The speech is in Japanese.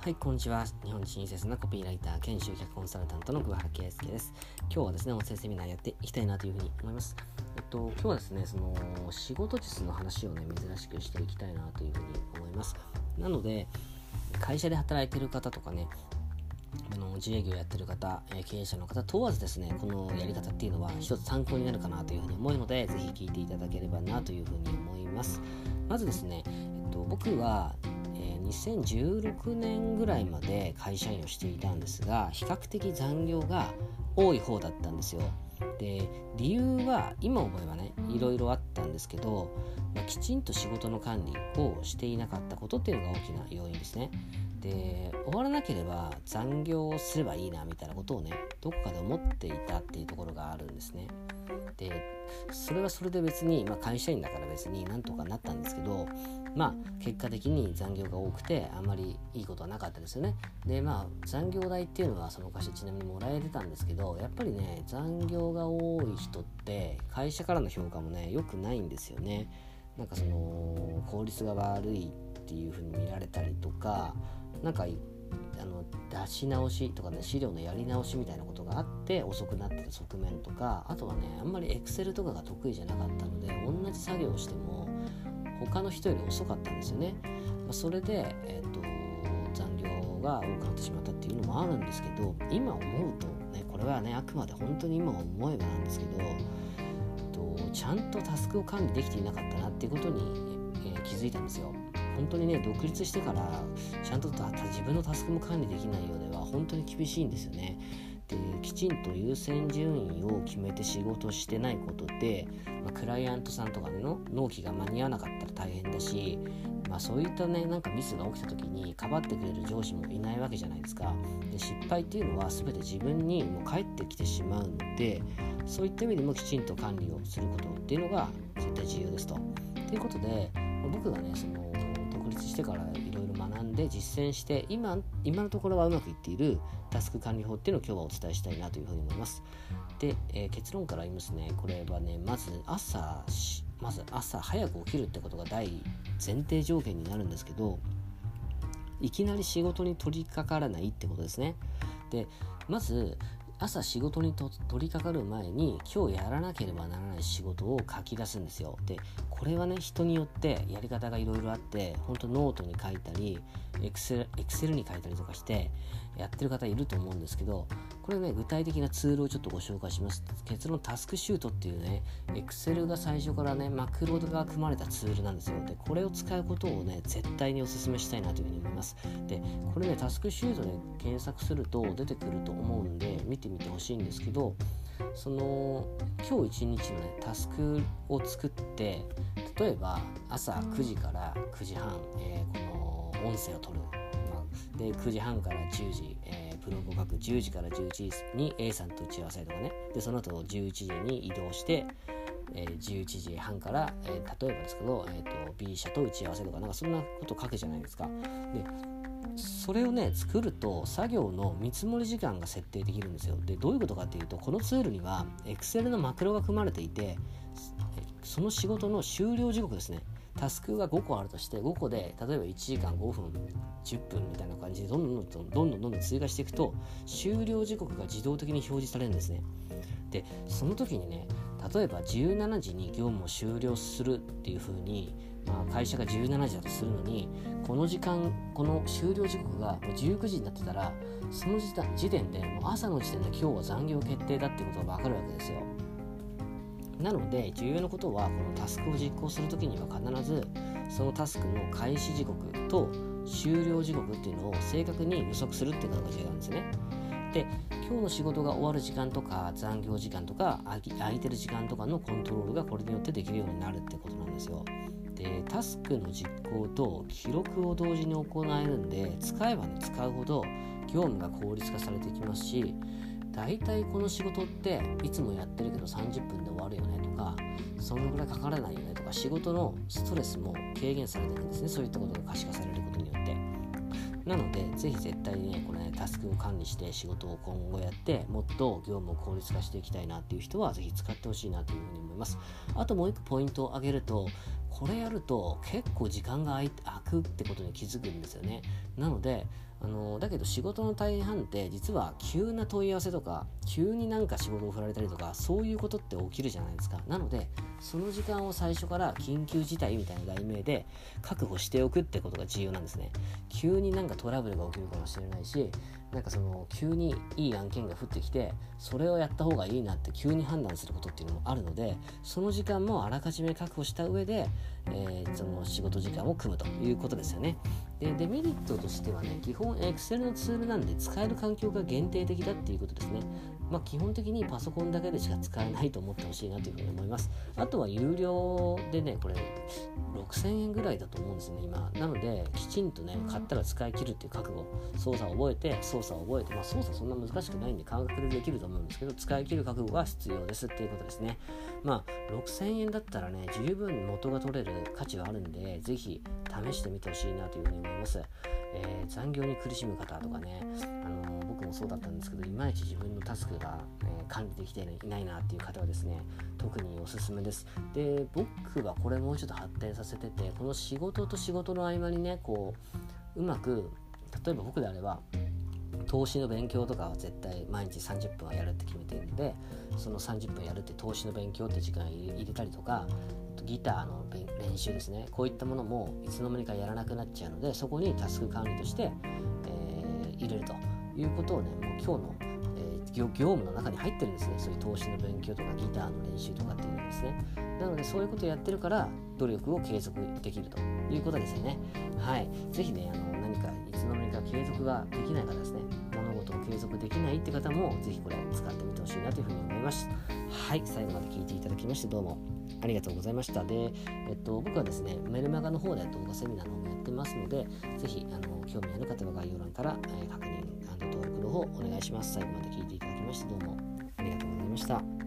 はい、こんにちは。日本親切なコピーライター兼集客コンサルタントの桑原圭介です。今日はですね、音声セミナーやっていきたいなというふうに思います。えっと、今日はですね、その仕事術の話をね、珍しくしていきたいなというふうに思います。なので、会社で働いてる方とかね、あの自営業やってる方、え経営者の方問わずですね、このやり方っていうのは一つ参考になるかなというふうに思うので、ぜひ聞いていただければなというふうに思います。まずですね、えっと、僕は2016年ぐらいまで会社員をしていたんですが比較的残業が多い方だったんですよ。で理由は今思えばねいろいろあったんですけど、まあ、きちんと仕事の管理をしていなかったことっていうのが大きな要因ですね。で終わらなければ残業をすればいいなみたいなことをねどこかで思っていたっていうところがあるんですね。でそれはそれで別に、まあ、会社員だから別になんとかなったんですけどまあ結果的に残業が多くてあんまりいいことはなかったですよね。でまあ残業代っていうのはその会社ちなみにもらえてたんですけどやっぱりね残業が多い人って会社からの評価もね良くないんですよね。なんかその効率が悪いっていう風に見られたりとかなんかあの出し直しとかね資料のやり直しみたいなことがあって遅くなってた側面とかあとはねあんまりエクセルとかが得意じゃなかったので同じ作業をしても他の人より遅かったんですよね、まあ、それで、えーと、残業が多くなってしまったっていうのもあるんですけど今思うとねこれはねあくまで本当に今思えばなんですけど、えーと、ちゃんとタスクを管理できていなかったなっていうことに、えー、気づいたんですよ。本当にね独立してからちゃんと自分のタスクも管理できないようでは本当に厳しいんですよね。できちんと優先順位を決めて仕事してないことで、まあ、クライアントさんとかの納期が間に合わなかったら大変だし、まあ、そういったねなんかミスが起きた時にかばってくれる上司もいないわけじゃないですかで失敗っていうのは全て自分にもう返ってきてしまうのでそういった意味でもきちんと管理をすることっていうのが絶対重要ですと。ということで僕がねその立してからいろいろ学んで実践して今今のところはうまくいっているタスク管理法っていうのを今日はお伝えしたいなというふうに思います。で、えー、結論から言いますね。これはねまず朝まず朝早く起きるってことが大前提条件になるんですけどいきなり仕事に取り掛からないってことですね。でまず朝仕事に取り掛かる前に今日やらなければならない仕事を書き出すんですよ。でこれはね人によってやり方がいろいろあって本当ノートに書いたりエクセルエクセルに書いたりとかしてやってる方いると思うんですけどこれね具体的なツールをちょっとご紹介します。結論タスクシュートっていうねエクセルが最初からねマクロが組まれたツールなんですよ。でこれを使うことをね絶対にお勧めしたいなというふうに思います。でこれねタスクシュートで検索すると出てくると思うんで見てみてほしいんですけどその今日一日のねタスクを作って例えば朝9時から9時半、えー、この音声を取る、まあ、で9時半から10時、えー、ブログを書く。10時から11時に A さんと打ち合わせとかね。でその後11時に移動してえー、11時半から、えー、例えばですけど、えーと、B 社と打ち合わせとかなんかそんなこと書くじゃないですか。でそれをね作ると作業の見積もり時間が設定できるんですよ。でどういうことかっていうとこのツールには Excel のマクロが組まれていてその仕事の終了時刻ですねタスクが5個あるとして5個で例えば1時間5分10分みたいな感じでどんどんどんどんどんどんどん追加していくと終了時刻が自動的に表示されるんですねでその時にね例えば17時に業務を終了するっていう風にまあ、会社が17時だとするのにこの時間この終了時刻がもう19時になってたらその時点でもう朝の時点で今日は残業決定だっていうことが分かるわけですよなので重要なことはこのタスクを実行する時には必ずそのタスクの開始時刻と終了時刻っていうのを正確に予測するっていうことが重要なんですね。で今日の仕事が終わる時間とか残業時間とか空いてる時間とかのコントロールがこれによってできるようになるってことなんですよ。でタスクの実行と記録を同時に行えるんで使えばね使うほど業務が効率化されてきますし大体この仕事っていつもやってるけど30分で終わるよねとかそのぐらいかからないよねとか仕事のストレスも軽減されてるんですね。そういったことが可視化されることによって。なのでぜひ絶対にねこれねタスクを管理して仕事を今後やってもっと業務を効率化していきたいなっていう人はぜひ使ってほしいなというふうに思います。あともう一個ポイントを挙げるとこれやると結構時間が空くってことに気づくんですよね。なのであのだけど仕事の大半って実は急な問い合わせとか急になんか仕事を振られたりとかそういうことって起きるじゃないですか。なのでその時間を最初から緊急事態みたいな題名で確保しておくってことが重要なんですね。急になんかトラブルが起きるかもしれないしなんかその急にいい案件が降ってきてそれをやった方がいいなって急に判断することっていうのもあるのでその時間もあらかじめ確保した上で、えー、その仕事時間を組むということですよね。でデメリットとしてはね基本 Excel のツールなんで使える環境が限定的だっていうことですね。まあ、基本的にパソコンだけでしか使えないと思ってほしいなというふうに思います。あとは有料でね、これ6000円ぐらいだと思うんですね、今。なので、きちんとね、買ったら使い切るっていう覚悟、操作を覚えて、操作を覚えて、まあ、操作そんな難しくないんで感覚でできると思うんですけど、使い切る覚悟が必要ですっていうことですね。まあ、6000円だったらね、十分元が取れる価値はあるんで、ぜひ試してみてほしいなというふうに思います。えー、残業に苦しむ方とかね、あのー、僕もそうだったんですけどいまいち自分のタスクが、えー、管理できていないなっていう方はですね特におすすめです。で僕はこれもうちょっと発展させててこの仕事と仕事の合間にねこううまく例えば僕であれば投資の勉強とかは絶対毎日30分はやるって決めてるんでその30分やるって投資の勉強って時間入れたりとかギターの練習ですねこういったものもいつの間にかやらなくなっちゃうのでそこにタスク管理として、いうことをねもう今日の、え、業務の中に入ってるんですね。そういう投資の勉強とかギターの練習とかっていうのですね。なのでそういうことをやってるから努力を継続できるということですよね。はい。是非ねあの何かいつの間にか継続ができない方ですね。物事を継続できないって方も是非これ使ってみてほしいなというふうに思います。はい。最後まで聞いていただきましてどうもありがとうございました。で、えっと、僕はですね、メルマガの方で動画セミナーの方もやってますので、ぜひ、あの、興味ある方は概要欄から、えー、確認、登録の方お願いします。最後まで聞いていただきまして、どうもありがとうございました。